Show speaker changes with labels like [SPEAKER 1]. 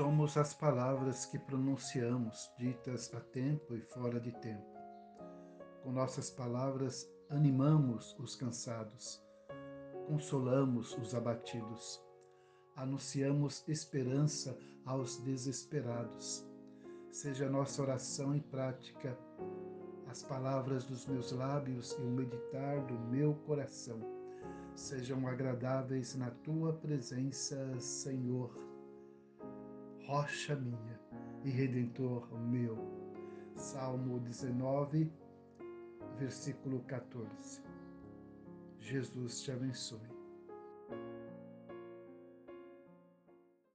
[SPEAKER 1] Amamos as palavras que pronunciamos, ditas a tempo e fora de tempo. Com nossas palavras, animamos os cansados, consolamos os abatidos, anunciamos esperança aos desesperados. Seja nossa oração e prática as palavras dos meus lábios e o meditar do meu coração sejam agradáveis na tua presença, Senhor rocha minha e redentor meu. Salmo 19, versículo 14. Jesus te abençoe.